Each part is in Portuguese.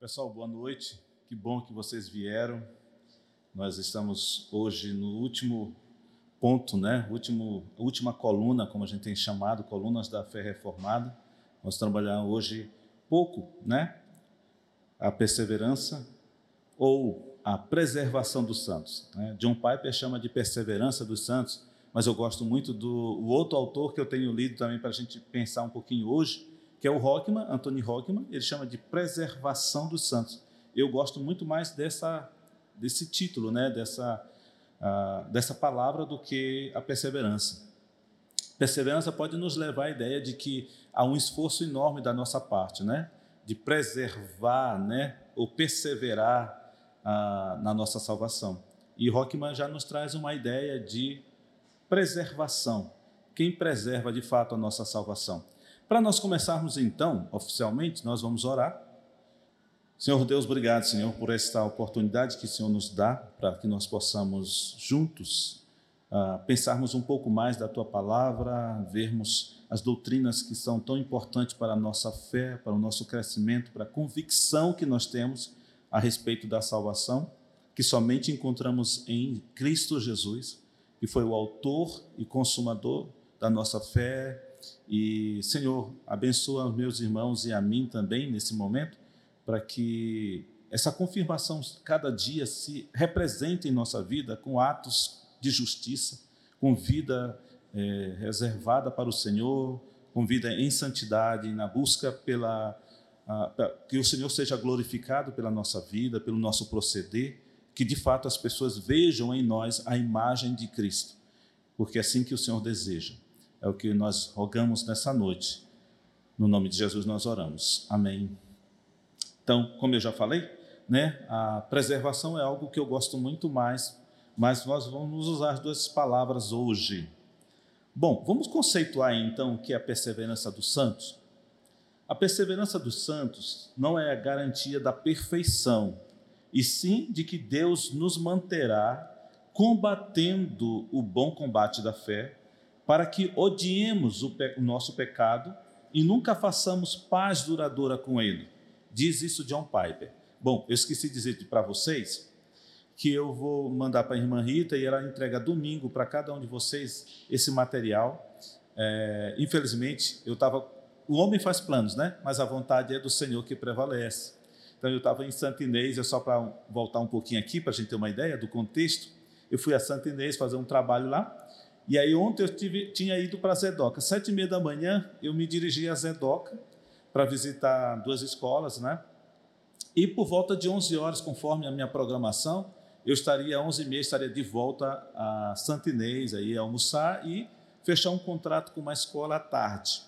Pessoal, boa noite. Que bom que vocês vieram. Nós estamos hoje no último ponto, né? Último, última coluna, como a gente tem chamado, colunas da fé reformada. Vamos trabalhar hoje pouco, né? A perseverança ou a preservação dos santos. Né? John Piper chama de perseverança dos santos, mas eu gosto muito do outro autor que eu tenho lido também para a gente pensar um pouquinho hoje, que é o Rockman, Anthony Rockman, ele chama de preservação dos santos. Eu gosto muito mais dessa, desse título, né, dessa, uh, dessa palavra do que a perseverança. Perseverança pode nos levar à ideia de que há um esforço enorme da nossa parte, né, de preservar, né, ou perseverar uh, na nossa salvação. E Rockman já nos traz uma ideia de preservação. Quem preserva de fato a nossa salvação? Para nós começarmos então, oficialmente, nós vamos orar. Senhor Deus, obrigado, Senhor, por esta oportunidade que o Senhor nos dá para que nós possamos juntos uh, pensarmos um pouco mais da tua palavra, vermos as doutrinas que são tão importantes para a nossa fé, para o nosso crescimento, para a convicção que nós temos a respeito da salvação, que somente encontramos em Cristo Jesus, que foi o autor e consumador da nossa fé, e, Senhor, abençoa os meus irmãos e a mim também nesse momento, para que essa confirmação cada dia se represente em nossa vida com atos de justiça, com vida é, reservada para o Senhor, com vida em santidade, na busca pela. A, que o Senhor seja glorificado pela nossa vida, pelo nosso proceder, que de fato as pessoas vejam em nós a imagem de Cristo, porque é assim que o Senhor deseja. É o que nós rogamos nessa noite. No nome de Jesus nós oramos. Amém. Então, como eu já falei, né, a preservação é algo que eu gosto muito mais, mas nós vamos usar as duas palavras hoje. Bom, vamos conceituar então o que é a perseverança dos santos. A perseverança dos santos não é a garantia da perfeição, e sim de que Deus nos manterá combatendo o bom combate da fé para que odiemos o, o nosso pecado e nunca façamos paz duradoura com ele. Diz isso John Piper. Bom, eu esqueci de dizer para vocês que eu vou mandar para a irmã Rita e ela entrega domingo para cada um de vocês esse material. É, infelizmente, eu estava. O homem faz planos, né? Mas a vontade é do Senhor que prevalece. Então, eu estava em Santa Inês, é só para voltar um pouquinho aqui, para a gente ter uma ideia do contexto. Eu fui a Santa Inês fazer um trabalho lá e aí ontem eu tive, tinha ido para Zedoca. Sete e meia da manhã eu me dirigi a Zedoca para visitar duas escolas, né? E por volta de 11 horas, conforme a minha programação, eu estaria às 11 e meia, estaria de volta a Santinês, aí almoçar e fechar um contrato com uma escola à tarde.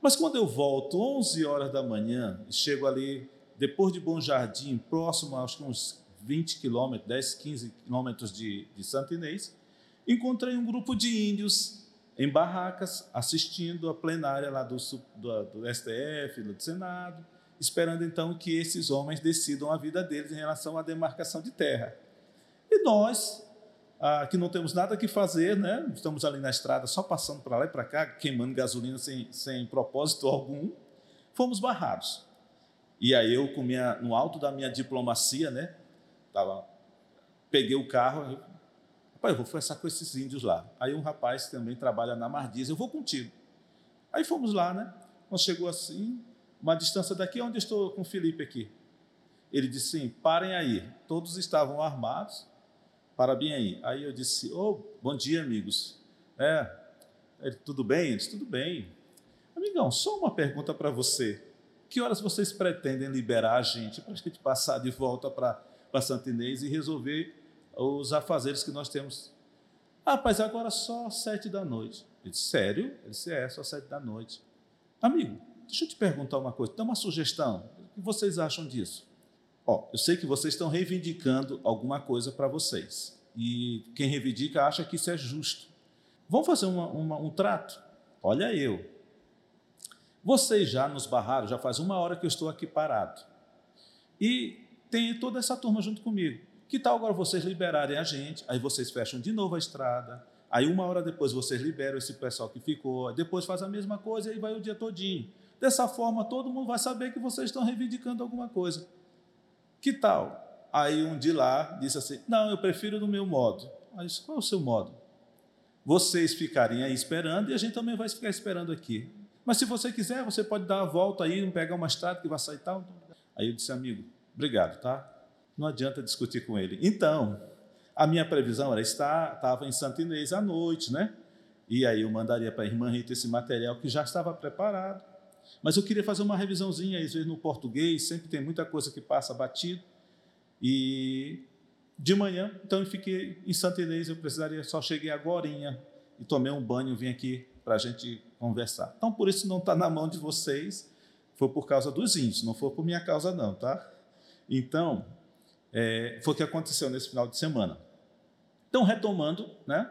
Mas quando eu volto 11 horas da manhã, chego ali depois de Bom Jardim, próximo, acho que uns 20 quilômetros, 10, 15 quilômetros de, de Santinês, encontrei um grupo de índios em barracas assistindo a plenária lá do, do, do STF, do Senado, esperando então que esses homens decidam a vida deles em relação à demarcação de terra. E nós, ah, que não temos nada que fazer, né? estamos ali na estrada só passando para lá e para cá, queimando gasolina sem, sem propósito algum, fomos barrados. E aí eu, minha, no alto da minha diplomacia, né? Tava, peguei o carro, Pai, eu vou conversar com esses índios lá. Aí um rapaz que também trabalha na Mardiz, eu vou contigo. Aí fomos lá, né? Quando chegou assim, uma distância daqui, onde estou com o Felipe aqui. Ele disse sim, parem aí. Todos estavam armados, para bem aí. Aí eu disse, oh, bom dia, amigos. É, ele, tudo bem? Ele disse, tudo bem. Amigão, só uma pergunta para você. Que horas vocês pretendem liberar a gente para a gente passar de volta para Santo Inês e resolver os afazeres que nós temos. Ah, rapaz, agora só sete da noite. Eu disse, sério? Ele disse, é, só sete da noite. Amigo, deixa eu te perguntar uma coisa, dá uma sugestão. O que vocês acham disso? Ó, eu sei que vocês estão reivindicando alguma coisa para vocês. E quem reivindica acha que isso é justo. Vamos fazer uma, uma, um trato? Olha eu. Vocês já nos barraram, já faz uma hora que eu estou aqui parado. E tem toda essa turma junto comigo. Que tal agora vocês liberarem a gente? Aí vocês fecham de novo a estrada. Aí uma hora depois vocês liberam esse pessoal que ficou. Depois faz a mesma coisa e aí vai o dia todinho. Dessa forma todo mundo vai saber que vocês estão reivindicando alguma coisa. Que tal? Aí um de lá disse assim: Não, eu prefiro do meu modo. Aí disse: Qual é o seu modo? Vocês ficarem aí esperando e a gente também vai ficar esperando aqui. Mas se você quiser, você pode dar a volta aí, pegar uma estrada que vai sair tal. Aí eu disse, amigo, obrigado, tá? Não adianta discutir com ele. Então, a minha previsão era estar, estava em Santa Inês à noite, né? E aí eu mandaria para a irmã Rita esse material que já estava preparado. Mas eu queria fazer uma revisãozinha, às vezes no português, sempre tem muita coisa que passa batido. E de manhã, então eu fiquei em Santa Inês, eu precisaria, só cheguei agora e tomei um banho, vim aqui para a gente conversar. Então, por isso não está na mão de vocês, foi por causa dos índios, não foi por minha causa não, tá? Então, é, foi o que aconteceu nesse final de semana. Então, retomando, né,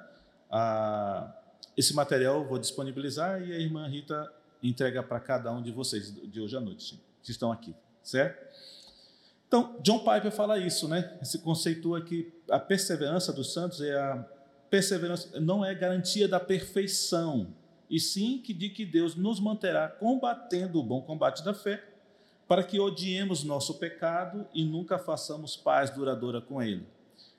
a, esse material eu vou disponibilizar e a irmã Rita entrega para cada um de vocês de hoje à noite, que estão aqui, certo? Então, John Piper fala isso, né? Esse conceitua que a perseverança dos santos é a perseverança não é garantia da perfeição, e sim que de que Deus nos manterá combatendo o bom combate da fé, para que odiemos nosso pecado e nunca façamos paz duradoura com ele.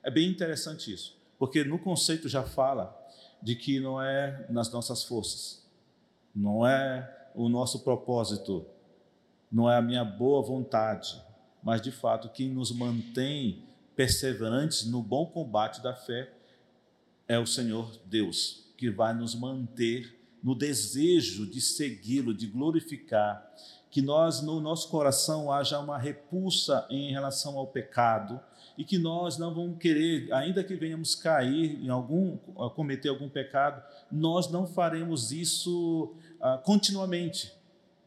É bem interessante isso, porque no conceito já fala de que não é nas nossas forças, não é o nosso propósito, não é a minha boa vontade, mas de fato quem nos mantém perseverantes no bom combate da fé é o Senhor Deus, que vai nos manter no desejo de segui-lo, de glorificar, que nós no nosso coração haja uma repulsa em relação ao pecado e que nós não vamos querer, ainda que venhamos cair em algum cometer algum pecado, nós não faremos isso ah, continuamente.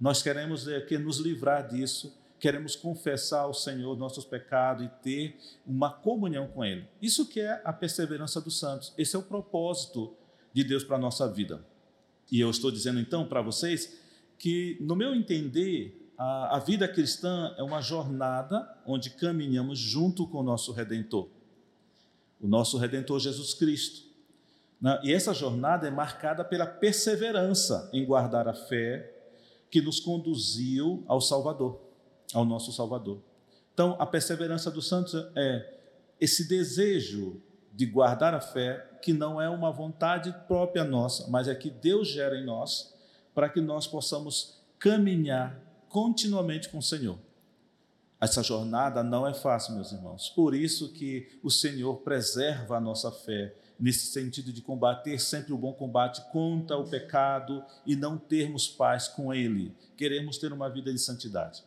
Nós queremos é, que nos livrar disso queremos confessar ao Senhor nossos pecados e ter uma comunhão com Ele. Isso que é a perseverança dos santos. Esse é o propósito de Deus para a nossa vida. E eu estou dizendo então para vocês que, no meu entender, a, a vida cristã é uma jornada onde caminhamos junto com o nosso Redentor, o nosso Redentor Jesus Cristo. Né? E essa jornada é marcada pela perseverança em guardar a fé que nos conduziu ao Salvador ao nosso Salvador. Então, a perseverança dos santos é esse desejo de guardar a fé, que não é uma vontade própria nossa, mas é que Deus gera em nós, para que nós possamos caminhar continuamente com o Senhor. Essa jornada não é fácil, meus irmãos. Por isso que o Senhor preserva a nossa fé, nesse sentido de combater sempre o bom combate contra o pecado e não termos paz com ele. Queremos ter uma vida de santidade.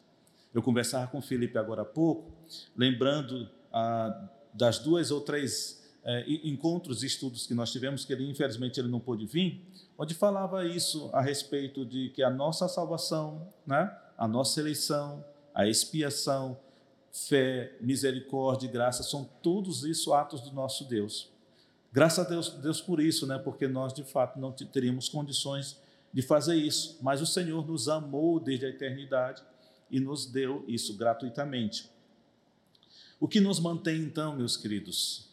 Eu conversava com Felipe agora há pouco, lembrando ah, das duas ou três eh, encontros e estudos que nós tivemos, que ele infelizmente ele não pôde vir, onde falava isso a respeito de que a nossa salvação, né, a nossa eleição, a expiação, fé, misericórdia e graça, são todos isso atos do nosso Deus. Graças a Deus, Deus por isso, né? Porque nós de fato não teríamos condições de fazer isso, mas o Senhor nos amou desde a eternidade e nos deu isso gratuitamente. O que nos mantém, então, meus queridos,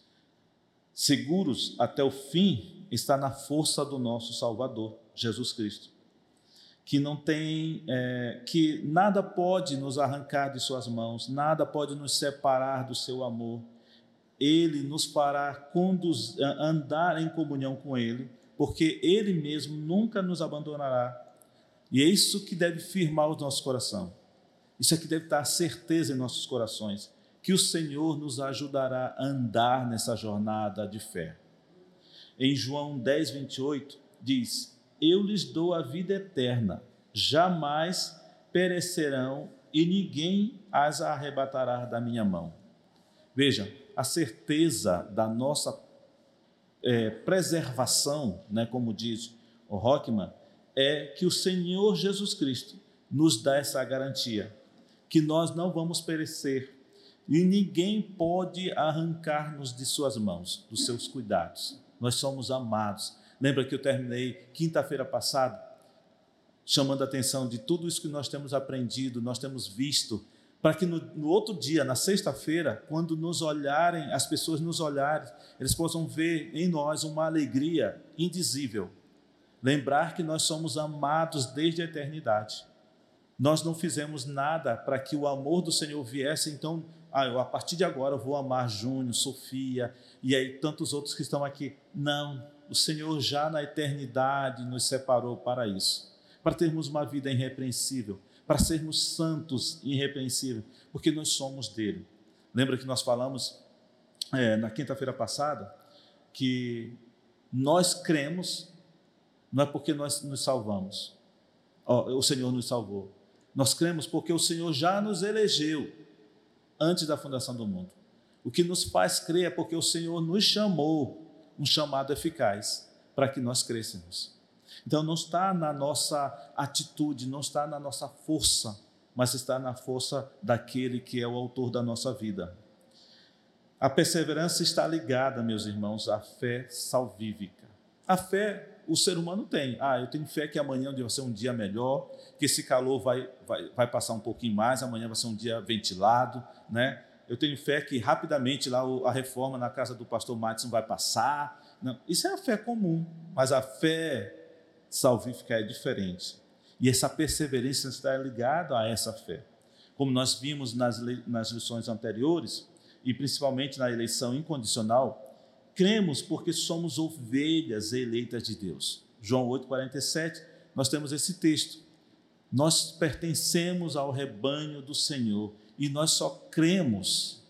seguros até o fim, está na força do nosso Salvador, Jesus Cristo, que não tem, é, que nada pode nos arrancar de Suas mãos, nada pode nos separar do Seu amor. Ele nos fará conduz, andar em comunhão com Ele, porque Ele mesmo nunca nos abandonará. E é isso que deve firmar o nosso coração. Isso aqui deve estar a certeza em nossos corações, que o Senhor nos ajudará a andar nessa jornada de fé. Em João 10, 28, diz: Eu lhes dou a vida eterna, jamais perecerão e ninguém as arrebatará da minha mão. Veja, a certeza da nossa é, preservação, né, como diz o Rockman, é que o Senhor Jesus Cristo nos dá essa garantia que nós não vamos perecer e ninguém pode arrancar-nos de suas mãos, dos seus cuidados. Nós somos amados. Lembra que eu terminei quinta-feira passada chamando a atenção de tudo isso que nós temos aprendido, nós temos visto, para que no, no outro dia, na sexta-feira, quando nos olharem, as pessoas nos olharem, eles possam ver em nós uma alegria indizível. Lembrar que nós somos amados desde a eternidade nós não fizemos nada para que o amor do Senhor viesse, então, ah, eu, a partir de agora eu vou amar Júnior, Sofia e aí tantos outros que estão aqui. Não, o Senhor já na eternidade nos separou para isso, para termos uma vida irrepreensível, para sermos santos irrepreensíveis, porque nós somos dele. Lembra que nós falamos é, na quinta-feira passada que nós cremos, não é porque nós nos salvamos, oh, o Senhor nos salvou. Nós cremos porque o Senhor já nos elegeu antes da fundação do mundo. O que nos faz crer é porque o Senhor nos chamou, um chamado eficaz, para que nós crescemos. Então não está na nossa atitude, não está na nossa força, mas está na força daquele que é o autor da nossa vida. A perseverança está ligada, meus irmãos, à fé salvífica. A fé o ser humano tem. Ah, eu tenho fé que amanhã vai ser um dia melhor, que esse calor vai, vai, vai passar um pouquinho mais, amanhã vai ser um dia ventilado, né? Eu tenho fé que rapidamente lá a reforma na casa do pastor Matson vai passar. Não, isso é a fé comum, mas a fé salvífica é diferente. E essa perseverança está ligada a essa fé. Como nós vimos nas, nas lições anteriores, e principalmente na eleição incondicional, cremos porque somos ovelhas eleitas de Deus. João 8,47, nós temos esse texto. Nós pertencemos ao rebanho do Senhor e nós só cremos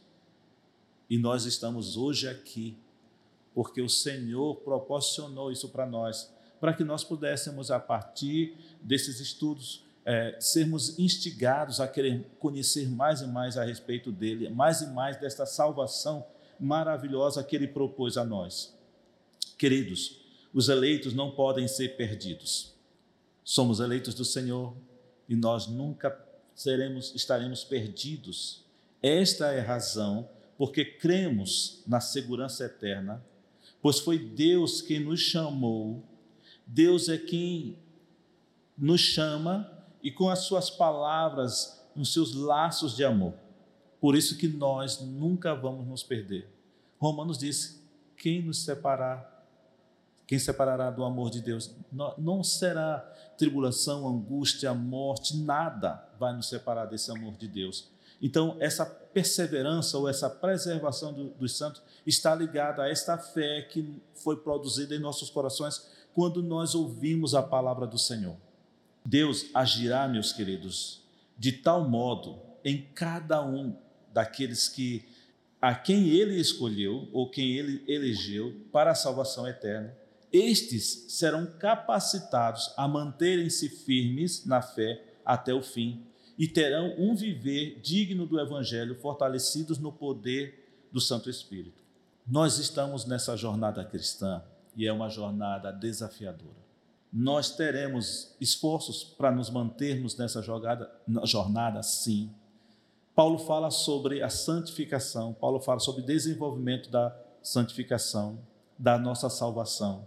e nós estamos hoje aqui porque o Senhor proporcionou isso para nós para que nós pudéssemos, a partir desses estudos, é, sermos instigados a querer conhecer mais e mais a respeito dele, mais e mais desta salvação maravilhosa que ele propôs a nós. Queridos, os eleitos não podem ser perdidos. Somos eleitos do Senhor e nós nunca seremos, estaremos perdidos. Esta é a razão porque cremos na segurança eterna, pois foi Deus quem nos chamou Deus é quem nos chama e com as suas palavras, nos seus laços de amor. Por isso que nós nunca vamos nos perder. Romanos diz: quem nos separar, quem separará do amor de Deus? Não será tribulação, angústia, morte, nada vai nos separar desse amor de Deus. Então, essa perseverança ou essa preservação do, dos santos está ligada a esta fé que foi produzida em nossos corações quando nós ouvimos a palavra do Senhor. Deus agirá, meus queridos, de tal modo em cada um daqueles que a quem ele escolheu ou quem ele elegeu para a salvação eterna, estes serão capacitados a manterem-se firmes na fé até o fim e terão um viver digno do evangelho, fortalecidos no poder do Santo Espírito. Nós estamos nessa jornada cristã e é uma jornada desafiadora. Nós teremos esforços para nos mantermos nessa jogada, jornada, sim. Paulo fala sobre a santificação, Paulo fala sobre desenvolvimento da santificação, da nossa salvação.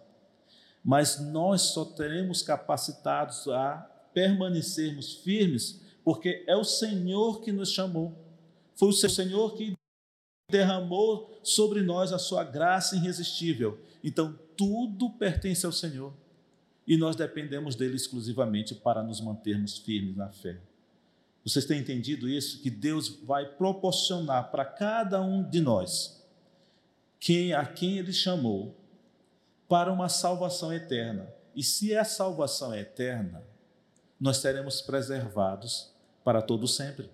Mas nós só teremos capacitados a permanecermos firmes, porque é o Senhor que nos chamou. Foi o Senhor que derramou sobre nós a sua graça irresistível. Então, tudo pertence ao Senhor e nós dependemos dele exclusivamente para nos mantermos firmes na fé. Vocês têm entendido isso? Que Deus vai proporcionar para cada um de nós quem a quem ele chamou para uma salvação eterna. E se a salvação é eterna, nós seremos preservados para todo sempre.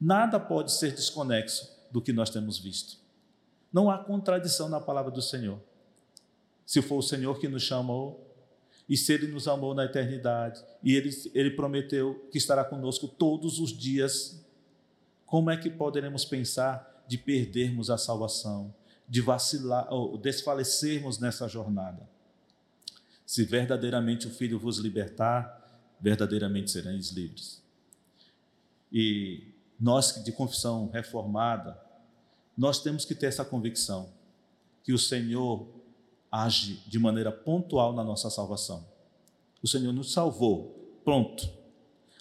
Nada pode ser desconexo do que nós temos visto. Não há contradição na palavra do Senhor se for o Senhor que nos chamou, e se Ele nos amou na eternidade, e Ele, Ele prometeu que estará conosco todos os dias, como é que poderemos pensar de perdermos a salvação, de vacilar ou desfalecermos nessa jornada? Se verdadeiramente o Filho vos libertar, verdadeiramente sereis livres. E nós de confissão reformada, nós temos que ter essa convicção que o Senhor age de maneira pontual na nossa salvação. O Senhor nos salvou, pronto.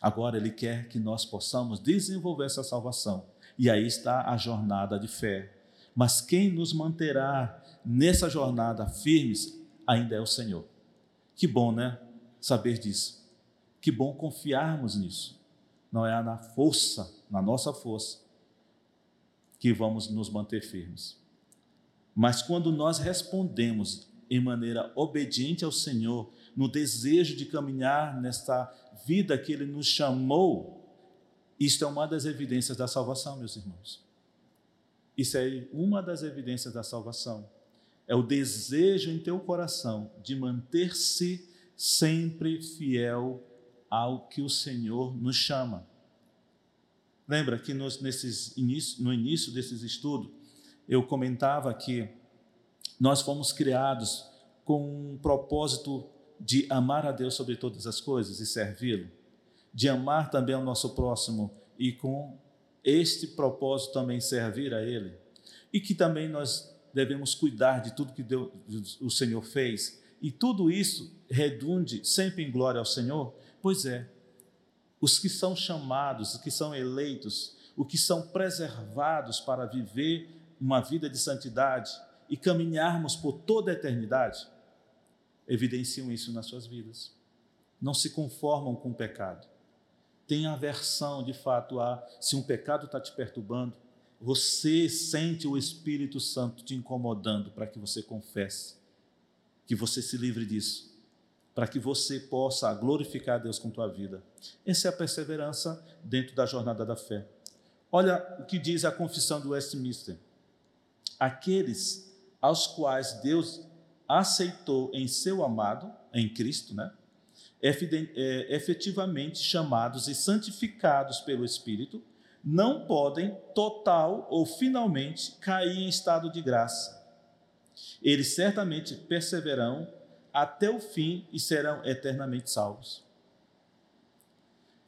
Agora Ele quer que nós possamos desenvolver essa salvação. E aí está a jornada de fé. Mas quem nos manterá nessa jornada firmes ainda é o Senhor. Que bom, né? Saber disso. Que bom confiarmos nisso. Não é na força, na nossa força, que vamos nos manter firmes. Mas quando nós respondemos em maneira obediente ao Senhor, no desejo de caminhar nesta vida que Ele nos chamou, isto é uma das evidências da salvação, meus irmãos. Isso é uma das evidências da salvação. É o desejo em teu coração de manter-se sempre fiel ao que o Senhor nos chama. Lembra que nos, nesses no início desses estudos, eu comentava que nós fomos criados com um propósito de amar a Deus sobre todas as coisas e servi-lo, de amar também ao nosso próximo e com este propósito também servir a Ele, e que também nós devemos cuidar de tudo que Deus, o Senhor fez, e tudo isso redunde sempre em glória ao Senhor? Pois é, os que são chamados, os que são eleitos, os que são preservados para viver uma vida de santidade e caminharmos por toda a eternidade, evidenciam isso nas suas vidas. Não se conformam com o pecado. Têm aversão, de fato, a se um pecado está te perturbando, você sente o Espírito Santo te incomodando para que você confesse, que você se livre disso para que você possa glorificar a Deus com tua vida. Essa é a perseverança dentro da jornada da fé. Olha o que diz a confissão do Westminster. Aqueles aos quais Deus aceitou em seu amado, em Cristo, né? É, efetivamente chamados e santificados pelo Espírito, não podem total ou finalmente cair em estado de graça. Eles certamente perseverarão até o fim e serão eternamente salvos.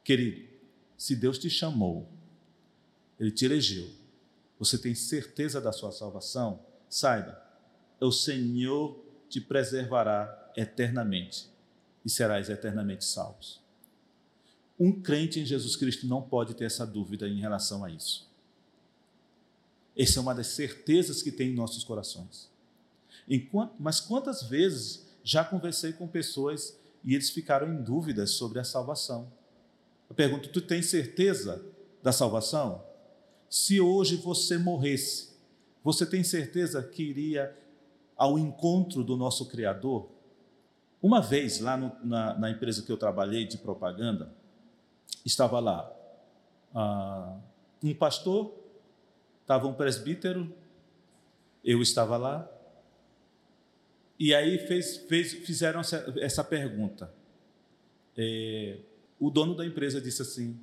Querido, se Deus te chamou, Ele te elegeu, você tem certeza da sua salvação, saiba, o Senhor te preservará eternamente e serás eternamente salvos. Um crente em Jesus Cristo não pode ter essa dúvida em relação a isso. Essa é uma das certezas que tem em nossos corações. Enquanto, mas quantas vezes já conversei com pessoas e eles ficaram em dúvidas sobre a salvação. Eu pergunto: tu tens certeza da salvação? Se hoje você morresse, você tem certeza que iria ao encontro do nosso Criador? Uma vez, lá no, na, na, empresa que eu trabalhei de propaganda, estava lá ah, um pastor, estava um presbítero, eu estava lá, e aí fez, fez, fizeram essa, pergunta. É, o dono da empresa disse assim: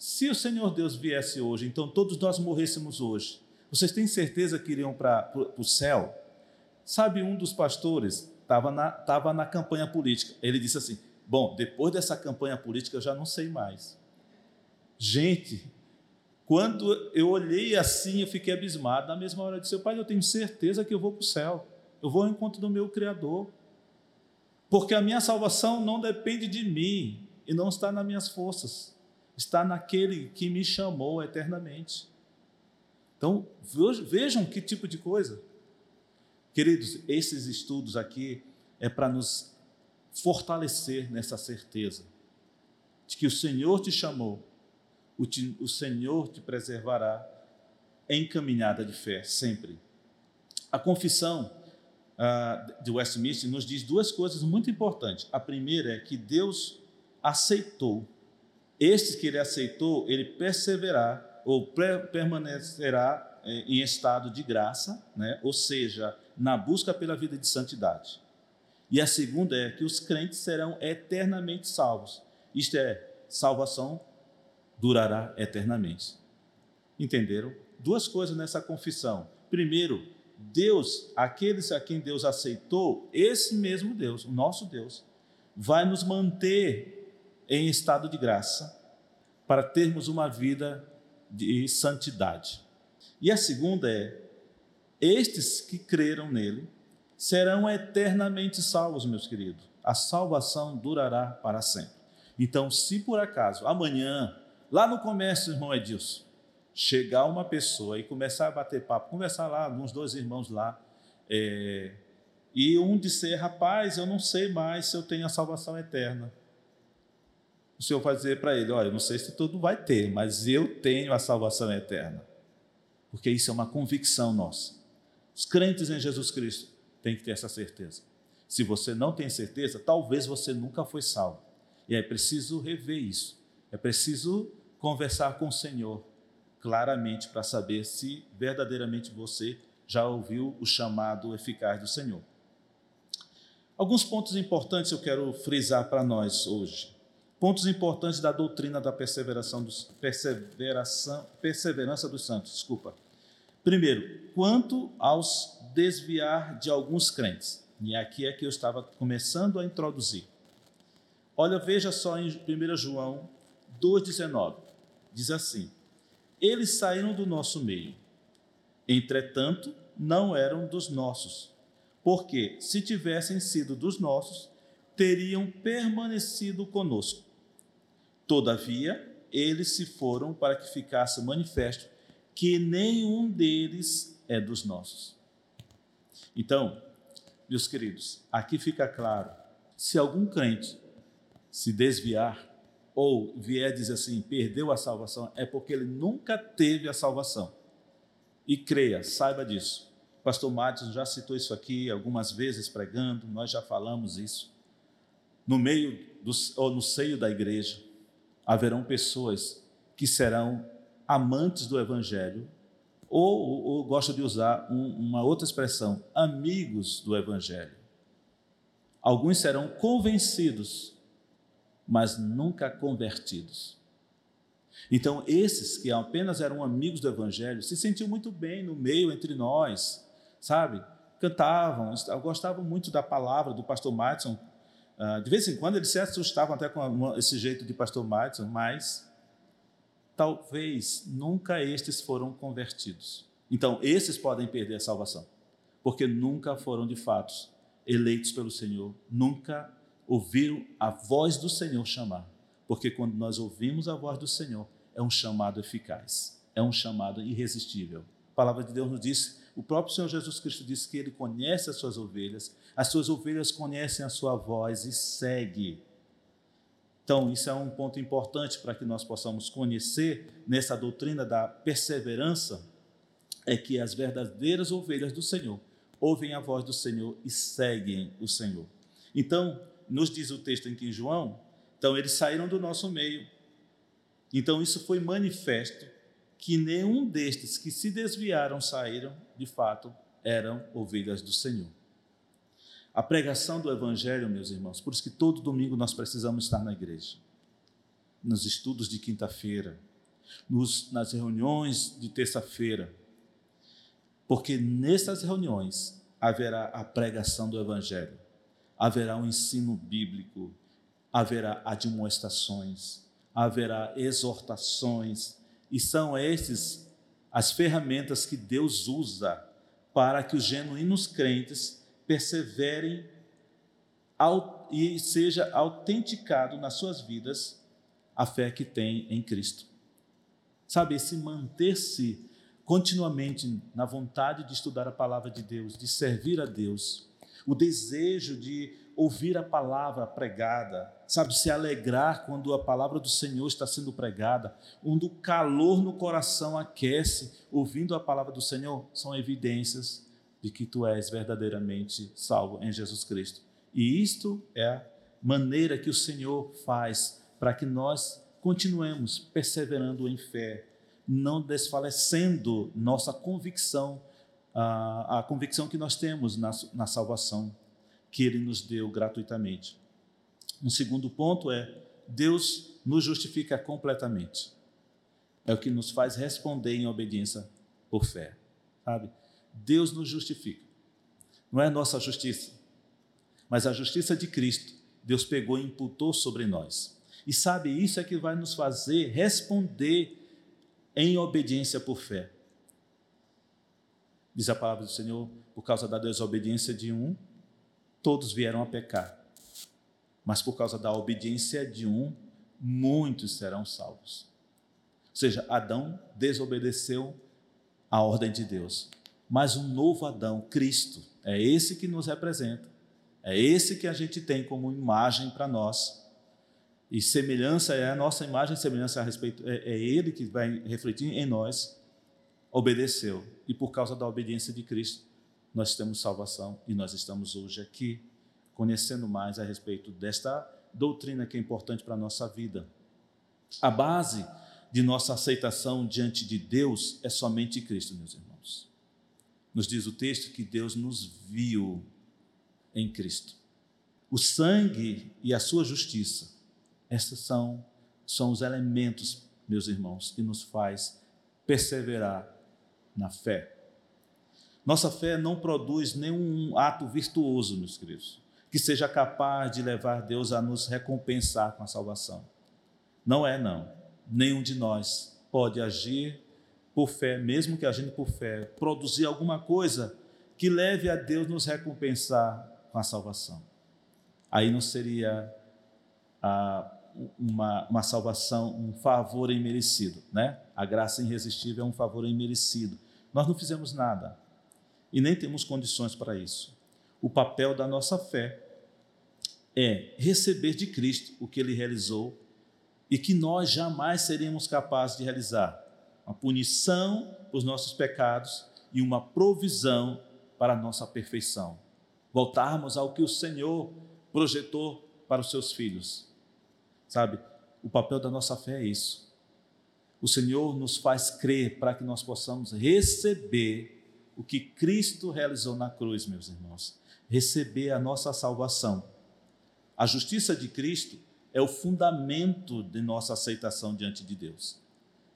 se o Senhor Deus viesse hoje, então todos nós morrêssemos hoje, vocês têm certeza que iriam para o céu? Sabe, um dos pastores estava na, tava na campanha política. Ele disse assim: Bom, depois dessa campanha política eu já não sei mais. Gente, quando eu olhei assim, eu fiquei abismado. Na mesma hora eu disse: Pai, eu tenho certeza que eu vou para o céu. Eu vou ao encontro do meu Criador. Porque a minha salvação não depende de mim e não está nas minhas forças. Está naquele que me chamou eternamente. Então, vejam que tipo de coisa. Queridos, esses estudos aqui é para nos fortalecer nessa certeza de que o Senhor te chamou, o, te, o Senhor te preservará em caminhada de fé, sempre. A confissão uh, de Westminster nos diz duas coisas muito importantes. A primeira é que Deus aceitou. Este que ele aceitou, ele perseverará ou permanecerá eh, em estado de graça, né? ou seja, na busca pela vida de santidade. E a segunda é que os crentes serão eternamente salvos. Isto é, salvação durará eternamente. Entenderam? Duas coisas nessa confissão. Primeiro, Deus, aqueles a quem Deus aceitou, esse mesmo Deus, o nosso Deus, vai nos manter em estado de graça para termos uma vida de santidade. E a segunda é: estes que creram nele serão eternamente salvos, meus queridos. A salvação durará para sempre. Então, se por acaso amanhã, lá no comércio, irmão Edilson, chegar uma pessoa e começar a bater papo, conversar lá, uns dois irmãos lá, é, e um disser, rapaz, eu não sei mais se eu tenho a salvação eterna. O Senhor vai dizer para ele: Olha, não sei se tudo vai ter, mas eu tenho a salvação eterna. porque isso é uma convicção nossa. Os crentes em Jesus Cristo têm que ter essa certeza. Se você não tem certeza, talvez você nunca foi salvo. E é preciso rever isso. É preciso conversar com o Senhor claramente para saber se verdadeiramente você já ouviu o chamado eficaz do Senhor. Alguns pontos importantes eu quero frisar para nós hoje. Pontos importantes da doutrina da perseveração dos, perseveração, perseverança dos santos. Desculpa. Primeiro, quanto aos desviar de alguns crentes. E aqui é que eu estava começando a introduzir. Olha, veja só em 1 João 2,19. Diz assim: Eles saíram do nosso meio, entretanto, não eram dos nossos porque se tivessem sido dos nossos, teriam permanecido conosco. Todavia, eles se foram para que ficasse manifesto que nenhum deles é dos nossos. Então, meus queridos, aqui fica claro: se algum crente se desviar ou vier dizer assim, perdeu a salvação, é porque ele nunca teve a salvação. E creia, saiba disso pastor Matos já citou isso aqui algumas vezes pregando, nós já falamos isso. No meio do, ou no seio da igreja haverão pessoas que serão amantes do evangelho ou, ou gosto de usar um, uma outra expressão, amigos do evangelho. Alguns serão convencidos, mas nunca convertidos. Então, esses que apenas eram amigos do Evangelho se sentiam muito bem no meio entre nós, sabe? Cantavam, gostavam muito da palavra do pastor Matson. Ah, de vez em quando eles se assustavam até com esse jeito de pastor Matson, mas talvez nunca estes foram convertidos. Então, esses podem perder a salvação, porque nunca foram de fato eleitos pelo Senhor, nunca ouviram a voz do Senhor chamar. Porque quando nós ouvimos a voz do Senhor, é um chamado eficaz, é um chamado irresistível. A palavra de Deus nos diz o próprio Senhor Jesus Cristo disse que ele conhece as suas ovelhas, as suas ovelhas conhecem a sua voz e segue. Então, isso é um ponto importante para que nós possamos conhecer nessa doutrina da perseverança, é que as verdadeiras ovelhas do Senhor ouvem a voz do Senhor e seguem o Senhor. Então, nos diz o texto em João, então eles saíram do nosso meio. Então, isso foi manifesto que nenhum destes que se desviaram saíram, de fato, eram ovelhas do Senhor. A pregação do Evangelho, meus irmãos, por isso que todo domingo nós precisamos estar na igreja, nos estudos de quinta-feira, nas reuniões de terça-feira, porque nessas reuniões haverá a pregação do Evangelho, haverá um ensino bíblico, haverá admoestações, haverá exortações, e são esses as ferramentas que Deus usa para que os genuínos crentes perseverem e seja autenticado nas suas vidas a fé que tem em Cristo. Sabe, esse manter-se continuamente na vontade de estudar a palavra de Deus, de servir a Deus, o desejo de ouvir a palavra pregada, sabe, se alegrar quando a palavra do Senhor está sendo pregada, onde o calor no coração aquece, ouvindo a palavra do Senhor, são evidências de que tu és verdadeiramente salvo em Jesus Cristo. E isto é a maneira que o Senhor faz para que nós continuemos perseverando em fé, não desfalecendo nossa convicção, a, a convicção que nós temos na, na salvação que ele nos deu gratuitamente. Um segundo ponto é: Deus nos justifica completamente. É o que nos faz responder em obediência por fé. Sabe? Deus nos justifica. Não é nossa justiça, mas a justiça de Cristo. Deus pegou e imputou sobre nós. E sabe, isso é que vai nos fazer responder em obediência por fé. Diz a palavra do Senhor, por causa da desobediência de um, todos vieram a pecar. Mas por causa da obediência de um, muitos serão salvos. Ou seja, Adão desobedeceu a ordem de Deus. Mas um novo Adão, Cristo, é esse que nos representa. É esse que a gente tem como imagem para nós. E semelhança é a nossa imagem, semelhança a respeito, é, é ele que vai refletir em nós. obedeceu. E por causa da obediência de Cristo, nós temos salvação e nós estamos hoje aqui conhecendo mais a respeito desta doutrina que é importante para a nossa vida. A base de nossa aceitação diante de Deus é somente Cristo, meus irmãos. Nos diz o texto que Deus nos viu em Cristo. O sangue e a sua justiça, esses são, são os elementos, meus irmãos, que nos faz perseverar na fé. Nossa fé não produz nenhum ato virtuoso, meus queridos, que seja capaz de levar Deus a nos recompensar com a salvação. Não é, não. Nenhum de nós pode agir por fé, mesmo que agindo por fé, produzir alguma coisa que leve a Deus nos recompensar com a salvação. Aí não seria ah, uma, uma salvação, um favor imerecido, né? A graça irresistível é um favor imerecido. Nós não fizemos nada e nem temos condições para isso. O papel da nossa fé é receber de Cristo o que ele realizou e que nós jamais seríamos capazes de realizar. Uma punição os nossos pecados e uma provisão para a nossa perfeição. Voltarmos ao que o Senhor projetou para os seus filhos. Sabe, o papel da nossa fé é isso. O Senhor nos faz crer para que nós possamos receber o que Cristo realizou na cruz, meus irmãos. Receber a nossa salvação. A justiça de Cristo é o fundamento de nossa aceitação diante de Deus.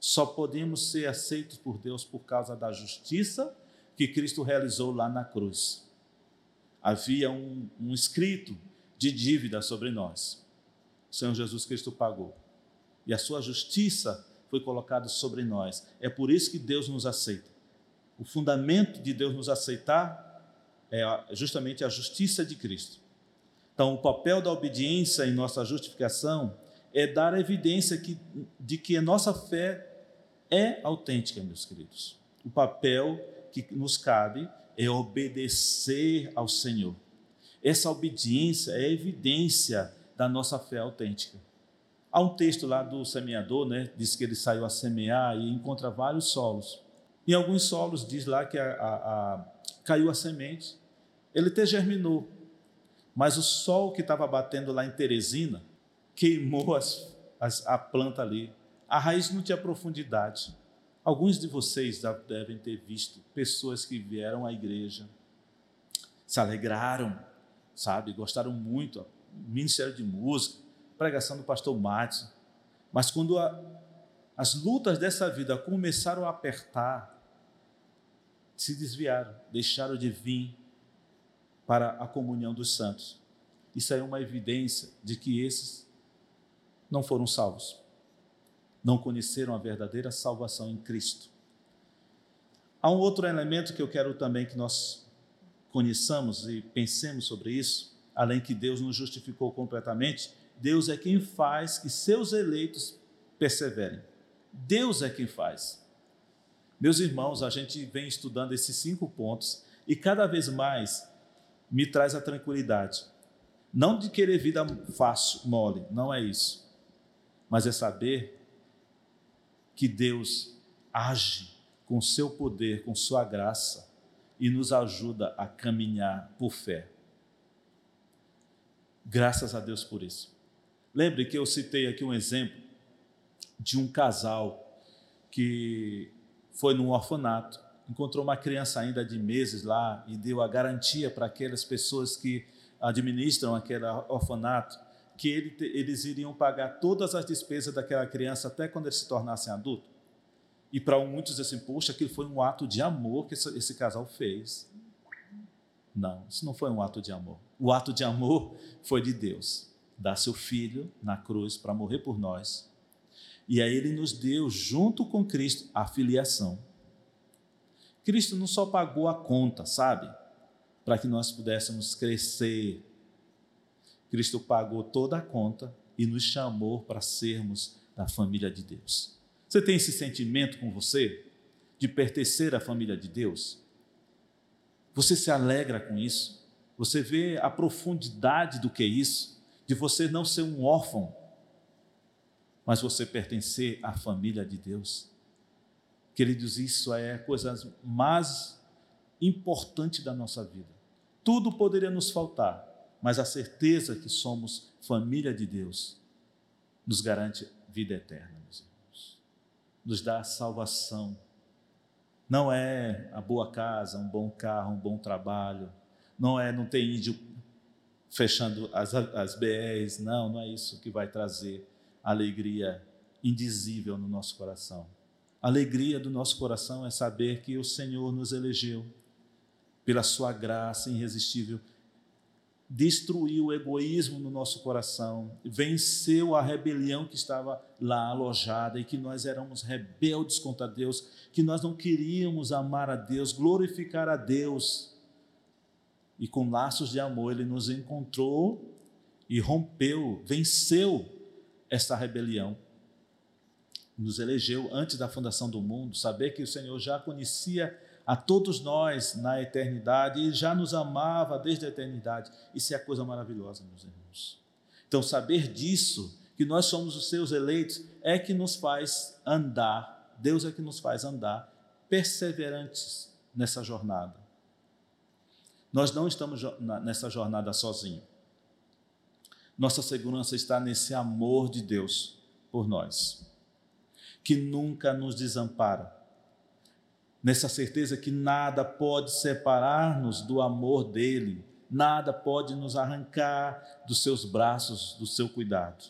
Só podemos ser aceitos por Deus por causa da justiça que Cristo realizou lá na cruz. Havia um, um escrito de dívida sobre nós. O Senhor Jesus Cristo pagou. E a sua justiça foi colocada sobre nós. É por isso que Deus nos aceita. O fundamento de Deus nos aceitar é justamente a justiça de Cristo. Então, o papel da obediência em nossa justificação é dar evidência que, de que a nossa fé é autêntica, meus queridos. O papel que nos cabe é obedecer ao Senhor. Essa obediência é evidência da nossa fé autêntica. Há um texto lá do semeador, né? Diz que ele saiu a semear e encontra vários solos. Em alguns solos diz lá que a, a, a, caiu a semente, ele até germinou, mas o sol que estava batendo lá em Teresina queimou as, as, a planta ali. A raiz não tinha profundidade. Alguns de vocês devem ter visto pessoas que vieram à igreja, se alegraram, sabe, gostaram muito, ministério de música, pregação do pastor Matos. Mas quando a, as lutas dessa vida começaram a apertar, se desviaram, deixaram de vir para a comunhão dos santos. Isso é uma evidência de que esses não foram salvos, não conheceram a verdadeira salvação em Cristo. Há um outro elemento que eu quero também que nós conheçamos e pensemos sobre isso, além que Deus nos justificou completamente, Deus é quem faz que seus eleitos perseverem. Deus é quem faz. Meus irmãos, a gente vem estudando esses cinco pontos e cada vez mais me traz a tranquilidade. Não de querer vida fácil, mole, não é isso. Mas é saber que Deus age com seu poder, com sua graça e nos ajuda a caminhar por fé. Graças a Deus por isso. Lembre que eu citei aqui um exemplo de um casal que foi num orfanato, encontrou uma criança ainda de meses lá e deu a garantia para aquelas pessoas que administram aquele orfanato que ele, eles iriam pagar todas as despesas daquela criança até quando ele se tornasse adulto. E para muitos assim, poxa, aquilo foi um ato de amor que esse, esse casal fez. Não, isso não foi um ato de amor. O ato de amor foi de Deus, dar seu filho na cruz para morrer por nós e aí ele nos deu, junto com Cristo, a filiação. Cristo não só pagou a conta, sabe? Para que nós pudéssemos crescer. Cristo pagou toda a conta e nos chamou para sermos da família de Deus. Você tem esse sentimento com você de pertencer à família de Deus? Você se alegra com isso? Você vê a profundidade do que é isso? De você não ser um órfão, mas você pertencer à família de Deus. Queridos, isso é a coisa mais importante da nossa vida. Tudo poderia nos faltar, mas a certeza que somos família de Deus nos garante vida eterna, meus irmãos. Nos dá salvação. Não é a boa casa, um bom carro, um bom trabalho. Não é não ter índio fechando as, as BRs. Não, não é isso que vai trazer alegria indizível no nosso coração. A alegria do nosso coração é saber que o Senhor nos elegeu pela sua graça irresistível destruiu o egoísmo no nosso coração, venceu a rebelião que estava lá alojada e que nós éramos rebeldes contra Deus, que nós não queríamos amar a Deus, glorificar a Deus. E com laços de amor ele nos encontrou e rompeu, venceu esta rebelião. Nos elegeu antes da fundação do mundo, saber que o Senhor já conhecia a todos nós na eternidade e já nos amava desde a eternidade. Isso é a coisa maravilhosa, meus irmãos. Então, saber disso, que nós somos os seus eleitos, é que nos faz andar, Deus é que nos faz andar perseverantes nessa jornada. Nós não estamos nessa jornada sozinhos. Nossa segurança está nesse amor de Deus por nós, que nunca nos desampara nessa certeza que nada pode separar-nos do amor dele, nada pode nos arrancar dos seus braços, do seu cuidado.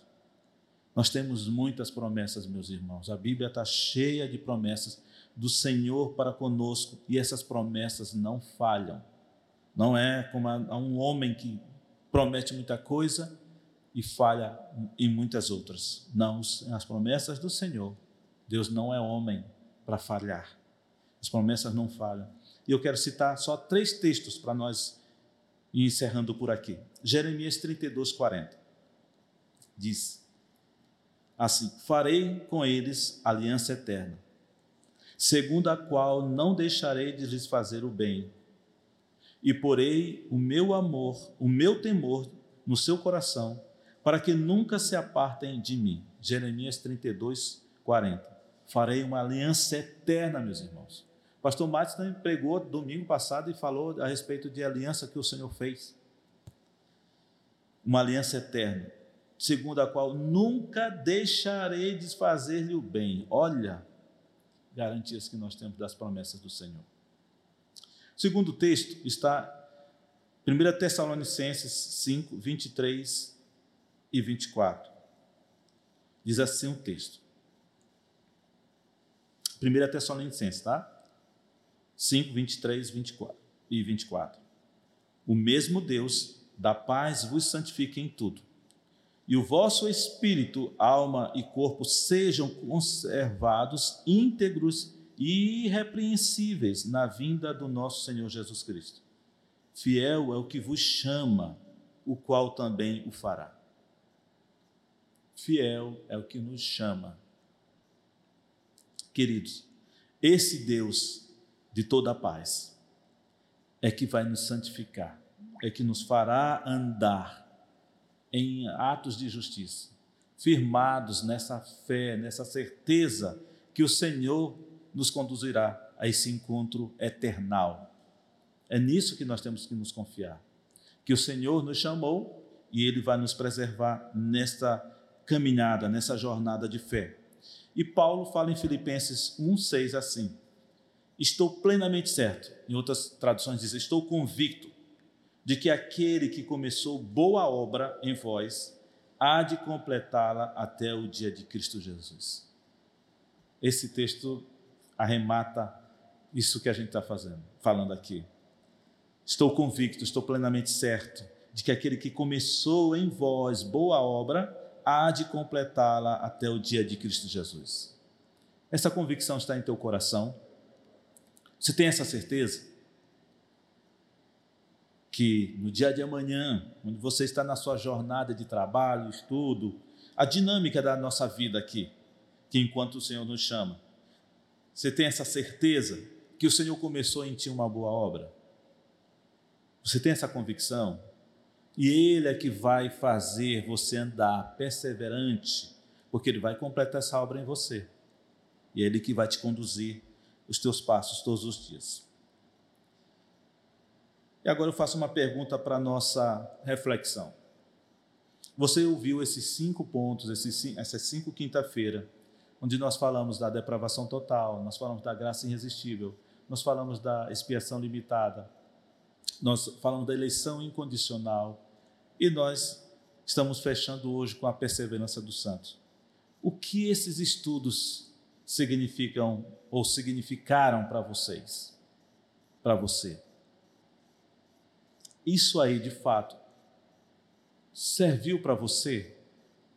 Nós temos muitas promessas, meus irmãos. A Bíblia está cheia de promessas do Senhor para conosco e essas promessas não falham. Não é como um homem que promete muita coisa e falha em muitas outras. Não, as promessas do Senhor. Deus não é homem para falhar. As promessas não falham. E eu quero citar só três textos para nós ir encerrando por aqui. Jeremias 32, 40. Diz assim: Farei com eles aliança eterna, segundo a qual não deixarei de lhes fazer o bem, e porei o meu amor, o meu temor no seu coração, para que nunca se apartem de mim. Jeremias 32, 40. Farei uma aliança eterna, meus irmãos. Pastor Matos também pregou domingo passado e falou a respeito de aliança que o Senhor fez. Uma aliança eterna, segundo a qual nunca deixarei de fazer-lhe o bem. Olha, garantias que nós temos das promessas do Senhor. Segundo texto está 1 Tessalonicenses 5, 23 e 24. Diz assim o texto. 1 Tessalonicenses, tá? 5, 23 24, e 24. O mesmo Deus da paz vos santifique em tudo, e o vosso espírito, alma e corpo sejam conservados íntegros e irrepreensíveis na vinda do nosso Senhor Jesus Cristo. Fiel é o que vos chama, o qual também o fará. Fiel é o que nos chama. Queridos, esse Deus de toda a paz, é que vai nos santificar, é que nos fará andar em atos de justiça, firmados nessa fé, nessa certeza que o Senhor nos conduzirá a esse encontro eternal. É nisso que nós temos que nos confiar. Que o Senhor nos chamou e Ele vai nos preservar nesta caminhada, nessa jornada de fé. E Paulo fala em Filipenses 1,6 assim: Estou plenamente certo, em outras traduções diz, estou convicto de que aquele que começou boa obra em vós há de completá-la até o dia de Cristo Jesus. Esse texto arremata isso que a gente está fazendo, falando aqui. Estou convicto, estou plenamente certo de que aquele que começou em vós boa obra há de completá-la até o dia de Cristo Jesus. Essa convicção está em teu coração? Você tem essa certeza? Que no dia de amanhã, quando você está na sua jornada de trabalho, estudo, a dinâmica da nossa vida aqui, que enquanto o Senhor nos chama, você tem essa certeza que o Senhor começou em ti uma boa obra? Você tem essa convicção? E Ele é que vai fazer você andar perseverante, porque Ele vai completar essa obra em você. E é Ele que vai te conduzir os teus passos todos os dias. E agora eu faço uma pergunta para nossa reflexão. Você ouviu esses cinco pontos, esses, essas cinco quinta-feira, onde nós falamos da depravação total, nós falamos da graça irresistível, nós falamos da expiação limitada, nós falamos da eleição incondicional e nós estamos fechando hoje com a perseverança dos santos. O que esses estudos significam ou significaram para vocês? Para você? Isso aí, de fato, serviu para você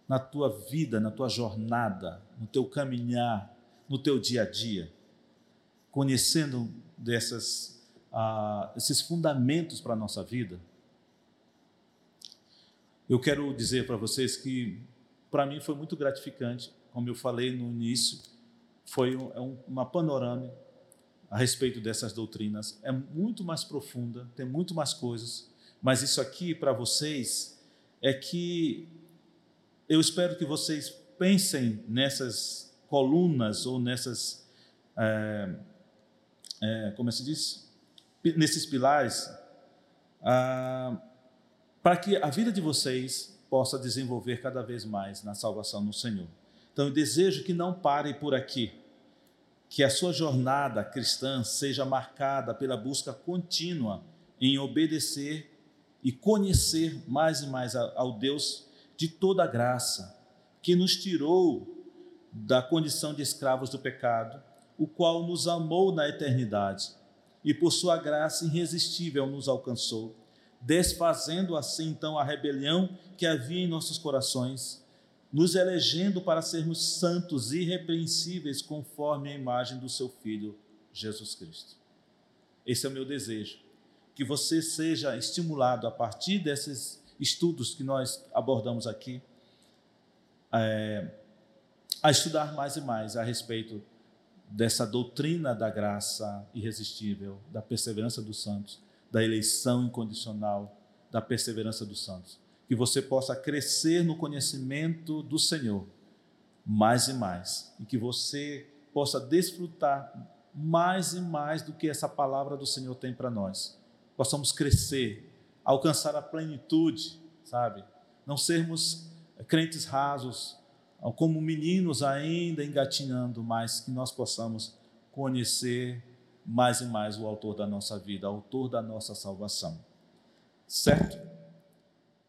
na tua vida, na tua jornada, no teu caminhar, no teu dia a dia, conhecendo dessas, ah, esses fundamentos para a nossa vida? Eu quero dizer para vocês que, para mim, foi muito gratificante, como eu falei no início, foi um, é uma panorama a respeito dessas doutrinas. É muito mais profunda, tem muito mais coisas, mas isso aqui para vocês é que eu espero que vocês pensem nessas colunas ou nessas, é, é, como se diz, nesses pilares, ah, para que a vida de vocês possa desenvolver cada vez mais na salvação no Senhor. Então eu desejo que não parem por aqui, que a sua jornada cristã seja marcada pela busca contínua em obedecer e conhecer mais e mais ao Deus de toda graça, que nos tirou da condição de escravos do pecado, o qual nos amou na eternidade e por sua graça irresistível nos alcançou, desfazendo assim então a rebelião que havia em nossos corações, nos elegendo para sermos santos irrepreensíveis conforme a imagem do seu filho Jesus Cristo. Esse é o meu desejo que você seja estimulado a partir desses estudos que nós abordamos aqui, é, a estudar mais e mais a respeito dessa doutrina da graça irresistível, da perseverança dos santos, da eleição incondicional, da perseverança dos santos. Que você possa crescer no conhecimento do Senhor mais e mais, e que você possa desfrutar mais e mais do que essa palavra do Senhor tem para nós possamos crescer, alcançar a plenitude, sabe? Não sermos crentes rasos, como meninos ainda engatinhando, mas que nós possamos conhecer mais e mais o autor da nossa vida, o autor da nossa salvação. Certo?